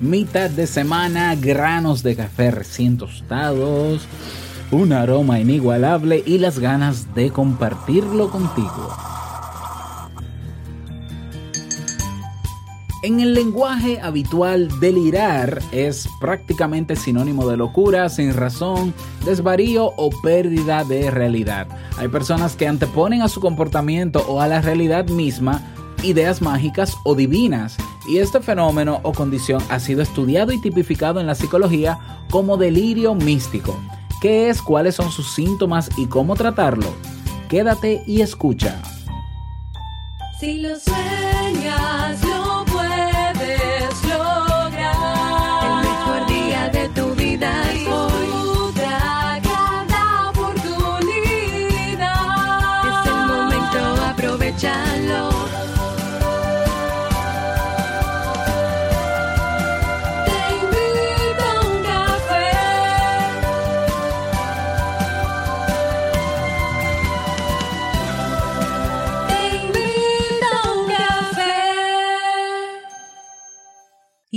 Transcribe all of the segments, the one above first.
mitad de semana, granos de café recién tostados, un aroma inigualable y las ganas de compartirlo contigo. En el lenguaje habitual, delirar es prácticamente sinónimo de locura, sin razón, desvarío o pérdida de realidad. Hay personas que anteponen a su comportamiento o a la realidad misma ideas mágicas o divinas, y este fenómeno o condición ha sido estudiado y tipificado en la psicología como delirio místico. ¿Qué es? ¿Cuáles son sus síntomas y cómo tratarlo? Quédate y escucha. Si lo sueñas,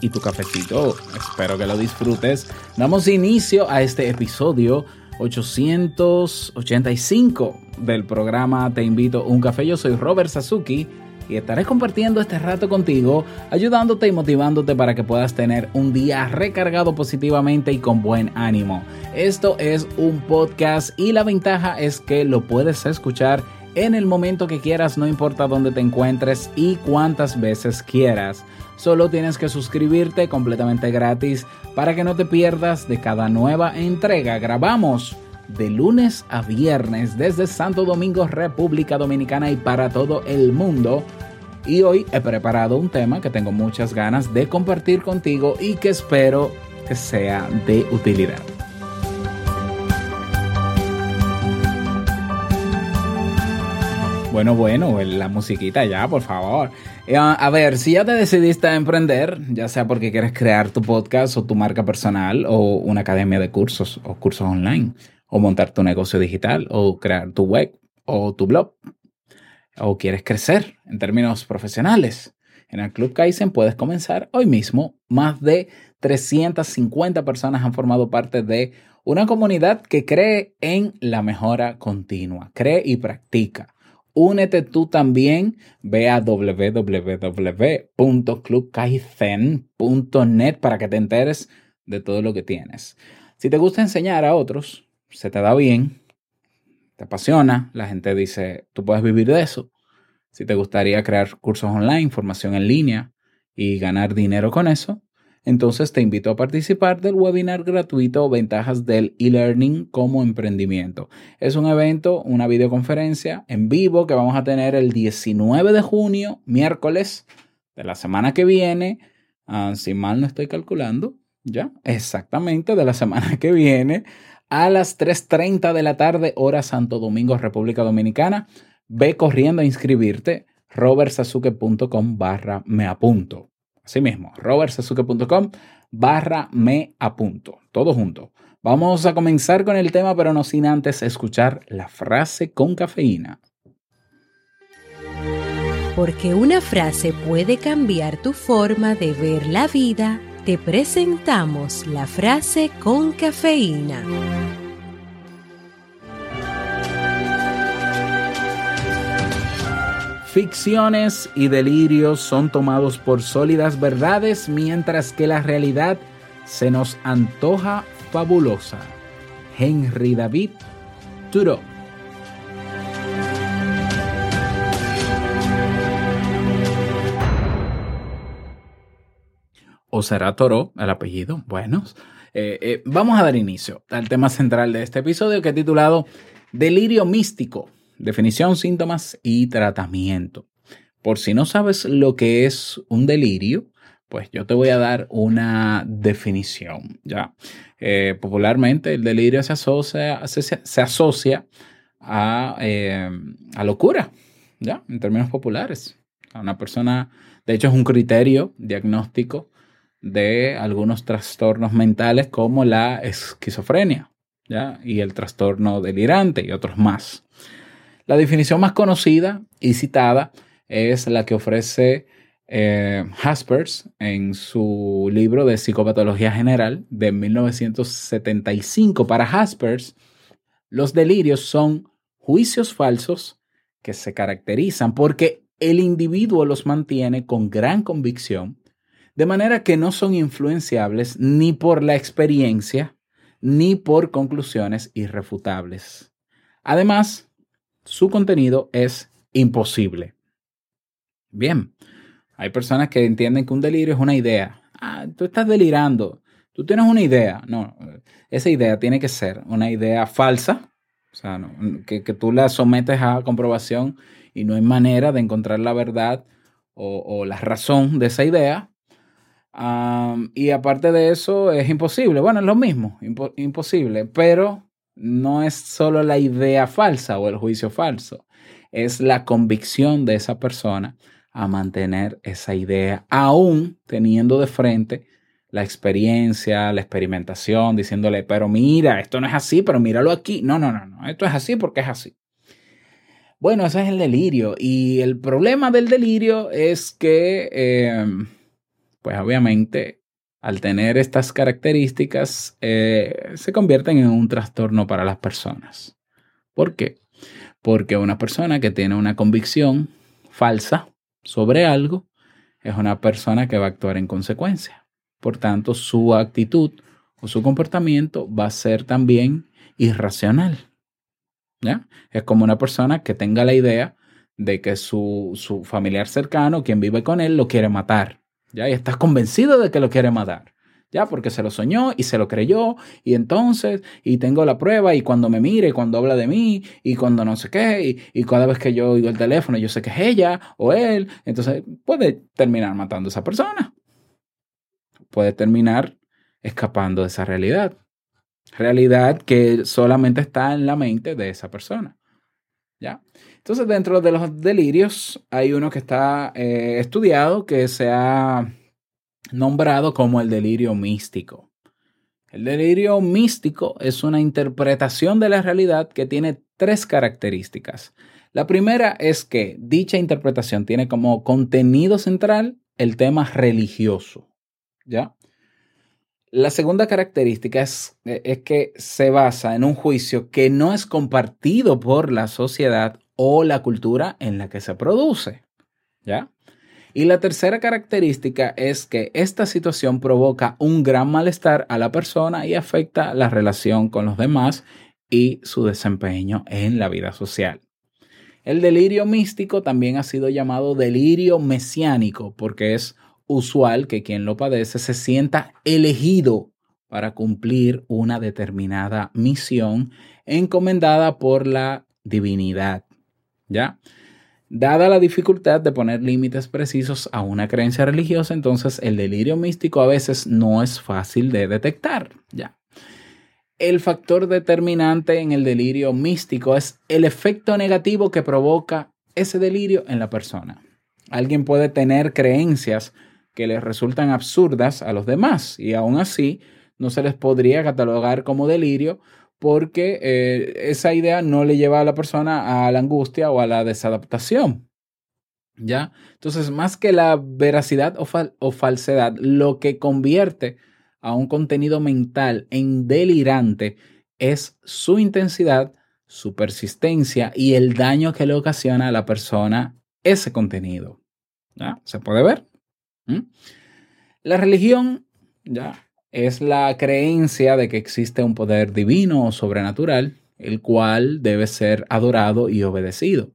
y tu cafecito. Espero que lo disfrutes. Damos inicio a este episodio 885 del programa Te invito a un café. Yo soy Robert Sasuki y estaré compartiendo este rato contigo, ayudándote y motivándote para que puedas tener un día recargado positivamente y con buen ánimo. Esto es un podcast y la ventaja es que lo puedes escuchar en el momento que quieras, no importa dónde te encuentres y cuántas veces quieras. Solo tienes que suscribirte completamente gratis para que no te pierdas de cada nueva entrega. Grabamos de lunes a viernes desde Santo Domingo, República Dominicana y para todo el mundo. Y hoy he preparado un tema que tengo muchas ganas de compartir contigo y que espero que sea de utilidad. Bueno, bueno, la musiquita ya, por favor. Eh, a ver, si ya te decidiste a emprender, ya sea porque quieres crear tu podcast o tu marca personal o una academia de cursos o cursos online, o montar tu negocio digital o crear tu web o tu blog, o quieres crecer en términos profesionales, en el Club Kaizen puedes comenzar hoy mismo. Más de 350 personas han formado parte de una comunidad que cree en la mejora continua, cree y practica Únete tú también. Ve a www.clubkaizen.net para que te enteres de todo lo que tienes. Si te gusta enseñar a otros, se te da bien, te apasiona, la gente dice, tú puedes vivir de eso. Si te gustaría crear cursos online, formación en línea y ganar dinero con eso, entonces te invito a participar del webinar gratuito Ventajas del e-learning como emprendimiento. Es un evento, una videoconferencia en vivo que vamos a tener el 19 de junio, miércoles de la semana que viene, ah, si mal no estoy calculando, ya, exactamente de la semana que viene, a las 3.30 de la tarde, hora Santo Domingo, República Dominicana. Ve corriendo a inscribirte, robertsazuke.com barra me apunto. Así mismo, robertsazuke.com barra me apunto. Todo junto. Vamos a comenzar con el tema, pero no sin antes escuchar la frase con cafeína. Porque una frase puede cambiar tu forma de ver la vida, te presentamos la frase con cafeína. Ficciones y delirios son tomados por sólidas verdades mientras que la realidad se nos antoja fabulosa. Henry David Thoreau ¿O será Toro el apellido? Bueno, eh, eh, vamos a dar inicio al tema central de este episodio que he titulado Delirio místico definición, síntomas y tratamiento. Por si no sabes lo que es un delirio, Pues yo te voy a dar una definición, ¿ya? Eh, popularmente el delirio se asocia, a, eh, a, locura, ¿ya? En términos populares. A una persona, de hecho es un criterio diagnóstico de algunos trastornos mentales como la esquizofrenia, ¿ya? Y el trastorno delirante y otros más. La definición más conocida y citada es la que ofrece eh, Haspers en su libro de psicopatología general de 1975. Para Haspers, los delirios son juicios falsos que se caracterizan porque el individuo los mantiene con gran convicción, de manera que no son influenciables ni por la experiencia ni por conclusiones irrefutables. Además, su contenido es imposible. Bien, hay personas que entienden que un delirio es una idea. Ah, tú estás delirando. Tú tienes una idea. No, esa idea tiene que ser una idea falsa, o sea, que, tú la sometes a comprobación y no hay manera de encontrar la verdad o, la razón de esa idea. y aparte de eso, es imposible. Bueno, es lo mismo, imposible, pero no es solo la idea falsa o el juicio falso, es la convicción de esa persona a mantener esa idea, aún teniendo de frente la experiencia, la experimentación, diciéndole, pero mira, esto no es así, pero míralo aquí. No, no, no, no, esto es así porque es así. Bueno, ese es el delirio. Y el problema del delirio es que, em, pues obviamente, al tener estas características, eh, se convierten en un trastorno para las personas. ¿Por qué? Porque una persona que tiene una convicción falsa, sobre algo, es una persona que va a actuar en consecuencia. Por tanto, su actitud o su comportamiento va a ser también irracional. ¿Ya? Es como una persona que tenga la idea de que su, su familiar cercano, quien vive con él, lo quiere matar. ¿Ya? Y estás convencido de que lo quiere matar ya, porque se lo soñó y se lo creyó, y entonces, y tengo la prueba, y cuando me mire, y cuando habla de mí, y cuando no sé qué, y, cada vez que yo oigo el teléfono, yo sé que es ella o él, entonces puede terminar matando a esa persona. Puede terminar escapando de esa realidad. Realidad que solamente está en la mente de esa persona. ¿Ya? Entonces, dentro de los delirios, hay uno que está eh, estudiado que se ha nombrado como el delirio místico. El delirio místico es una interpretación de la realidad que tiene tres características. La primera es que dicha interpretación tiene como contenido central el tema religioso. ¿Ya? La segunda característica es, es, que se basa en un juicio que no es compartido por la sociedad o la cultura en la que se produce. ¿Ya? Y la tercera característica es que esta situación provoca un gran malestar a la persona y afecta la relación con los demás y su desempeño en la vida social. El delirio místico también ha sido llamado delirio mesiánico porque es usual que quien lo padece se sienta elegido para cumplir una determinada misión encomendada por la divinidad. ¿Ya? Dada la dificultad de poner límites precisos a una creencia religiosa, entonces el delirio místico a veces no es fácil de detectar. Ya. El factor determinante en el delirio místico es el efecto negativo que provoca ese delirio en la persona. Alguien puede tener creencias que les resultan absurdas a los demás y aún así no se les podría catalogar como delirio porque eh, esa idea no le lleva a la persona a la angustia o a la desadaptación. ¿Ya? Entonces, más que la veracidad o, falsedad, lo que convierte a un contenido mental en delirante es su intensidad, su persistencia y el daño que le ocasiona a la persona ese contenido. ¿Ya? ¿Se puede ver? La religión, ya, es la creencia de que existe un poder divino o sobrenatural, el cual debe ser adorado y obedecido.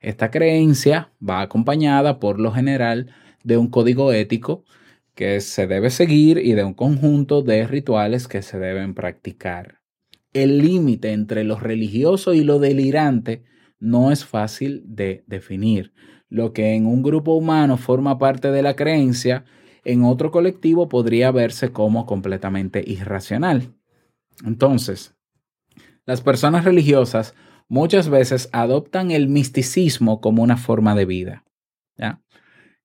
Esta creencia va acompañada por lo general de un código ético que se debe seguir y de un conjunto de rituales que se deben practicar. El límite entre lo religioso y lo delirante no es fácil de definir. Lo que en un grupo humano forma parte de la creencia en otro colectivo podría verse como completamente irracional. Entonces, las personas religiosas muchas veces adoptan el misticismo como una forma de vida.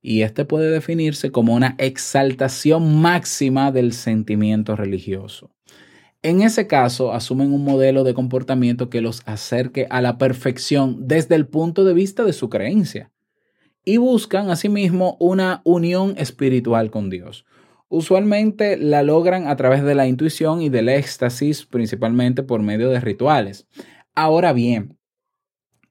Y este puede definirse como una exaltación máxima del sentimiento religioso. En ese caso, asumen un modelo de comportamiento que los acerque a la perfección desde el punto de vista de su creencia y buscan asimismo una unión espiritual con Dios. Usualmente la logran a través de la intuición y del éxtasis, principalmente por medio de rituales. Ahora bien,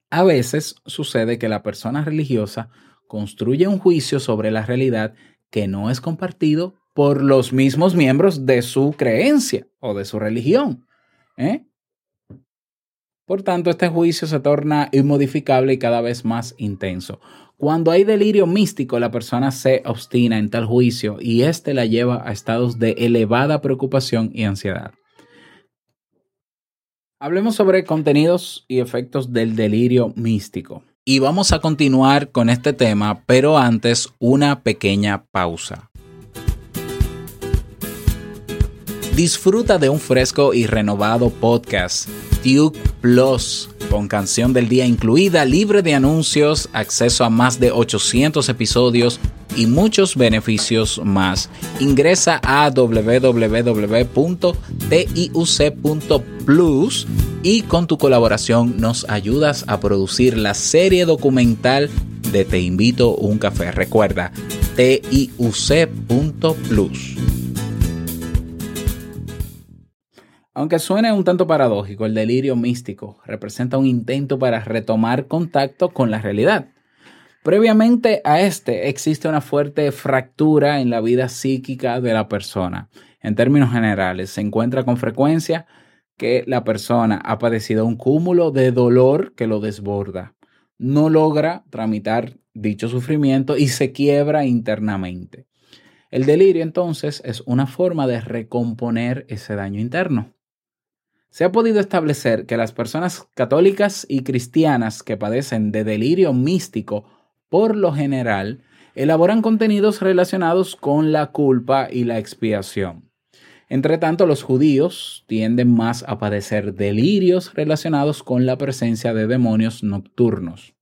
a veces sucede que la persona religiosa construye un juicio sobre la realidad que no es compartido por los mismos miembros de su creencia o de su religión. ¿eh? Por tanto, este juicio se torna inmodificable y cada vez más intenso. Cuando hay delirio místico, la persona se obstina en tal juicio y éste la lleva a estados de elevada preocupación y ansiedad. Hablemos sobre contenidos y efectos del delirio místico. Y vamos a continuar con este tema, pero antes una pequeña pausa. Disfruta de un fresco y renovado podcast, Duke Plus con canción del día incluida, libre de anuncios, acceso a más de 800 episodios y muchos beneficios más. Ingresa a www.tiuc.plus y con tu colaboración nos ayudas a producir la serie documental de Te invito un café. Recuerda, tiuc.plus. Aunque suene un tanto paradójico, el delirio místico representa un intento para retomar contacto con la realidad. Previamente a este existe una fuerte fractura en la vida psíquica de la persona. En términos generales, se encuentra con frecuencia que la persona ha padecido un cúmulo de dolor que lo desborda. No logra tramitar dicho sufrimiento y se quiebra internamente. El delirio entonces es una forma de recomponer ese daño interno. Se ha podido establecer que las personas católicas y cristianas que padecen de delirio místico, por lo general, elaboran contenidos relacionados con la culpa y la expiación. Entre tanto, los judíos tienden más a padecer delirios relacionados con la presencia de demonios nocturnos.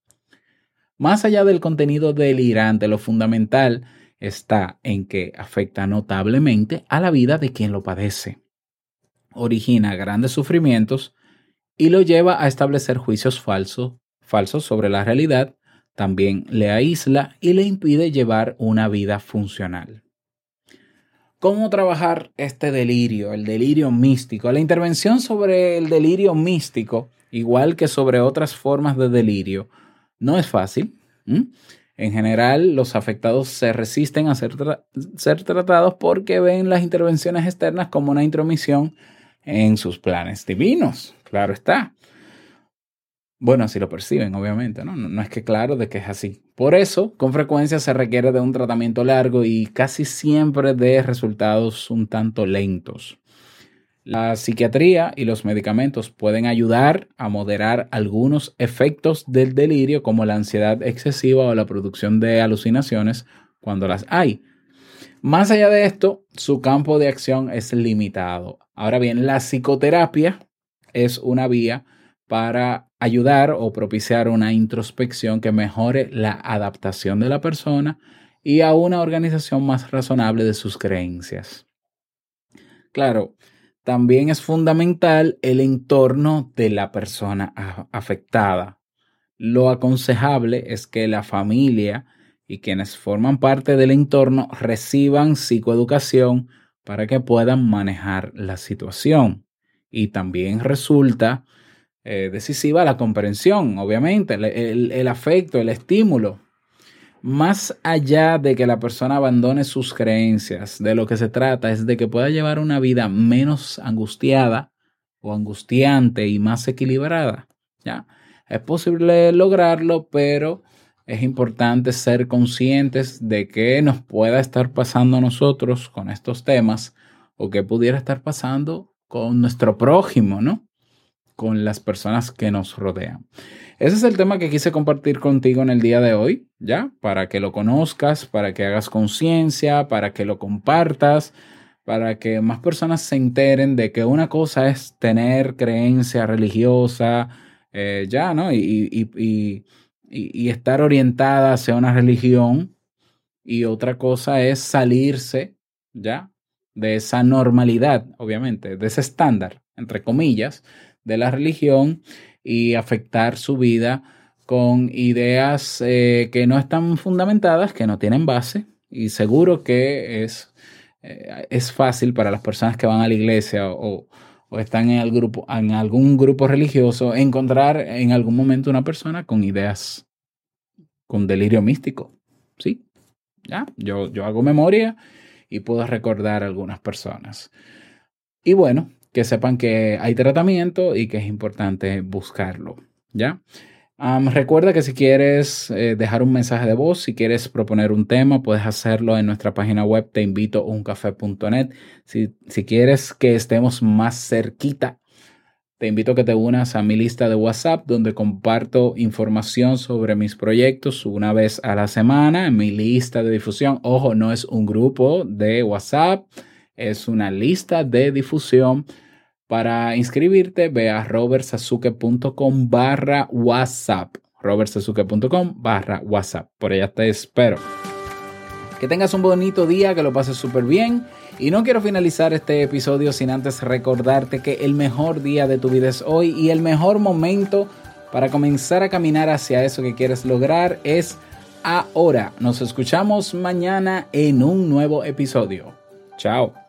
Más allá del contenido delirante, lo fundamental está en que afecta notablemente a la vida de quien lo padece origina grandes sufrimientos y lo lleva a establecer juicios falsos, sobre la realidad, también le aísla y le impide llevar una vida funcional. ¿Cómo trabajar este delirio, el delirio místico? La intervención sobre el delirio místico, igual que sobre otras formas de delirio, no es fácil. En general, los afectados se resisten a ser, ser tratados porque ven las intervenciones externas como una intromisión en sus planes divinos, claro está. Bueno, así lo perciben, obviamente, ¿no? ¿no? es que claro de que es así. Por eso, con frecuencia se requiere de un tratamiento largo y casi siempre de resultados un tanto lentos. La psiquiatría y los medicamentos pueden ayudar a moderar algunos efectos del delirio como la ansiedad excesiva o la producción de alucinaciones cuando las hay. Más allá de esto, su campo de acción es limitado. Ahora bien, la psicoterapia es una vía para ayudar o propiciar una introspección que mejore la adaptación de la persona y a una organización más razonable de sus creencias. Claro, también es fundamental el entorno de la persona afectada. Lo aconsejable es que la familia y quienes forman parte del entorno reciban psicoeducación para que puedan manejar la situación. Y también resulta eh, decisiva la comprensión, obviamente, el, afecto, el estímulo. Más allá de que la persona abandone sus creencias, de lo que se trata es de que pueda llevar una vida menos angustiada o angustiante y más equilibrada. ¿ya? Es posible lograrlo, pero es importante ser conscientes de qué nos pueda estar pasando a nosotros con estos temas o qué pudiera estar pasando con nuestro prójimo, ¿no? con las personas que nos rodean. Ese es el tema que quise compartir contigo en el día de hoy, ¿ya? Para que lo conozcas, para que hagas conciencia, para que lo compartas, para que más personas se enteren de que una cosa es tener creencia religiosa, eh, ya, ¿no? Y, y estar orientada hacia una religión. Y otra cosa es salirse, ¿ya? De esa normalidad, obviamente, de ese estándar, entre comillas, de la religión y afectar su vida con ideas eh, que no están fundamentadas, que no tienen base. Y seguro que es, eh, es fácil para las personas que van a la iglesia o, o están en, algún grupo religioso encontrar en algún momento una persona con ideas con delirio místico. ¿Sí? ¿Ya? Yo, yo hago memoria y puedo recordar algunas personas. Y bueno, que sepan que hay tratamiento y que es importante buscarlo, ¿ya? Recuerda que si quieres eh, dejar un mensaje de voz, si quieres proponer un tema, puedes hacerlo en nuestra página web te invito uncafe.net. Si, si quieres que estemos más cerquita, te invito a que te unas a mi lista de WhatsApp donde comparto información sobre mis proyectos una vez a la semana en mi lista de difusión. Ojo, no es un grupo de WhatsApp, es una lista de difusión para inscribirte, ve a robertsazuke.com barra WhatsApp. robertsazuke.com barra WhatsApp. Por allá te espero. Que tengas un bonito día, que lo pases súper bien. Y no quiero finalizar este episodio sin antes recordarte que el mejor día de tu vida es hoy y el mejor momento para comenzar a caminar hacia eso que quieres lograr es ahora. Nos escuchamos mañana en un nuevo episodio. Chao.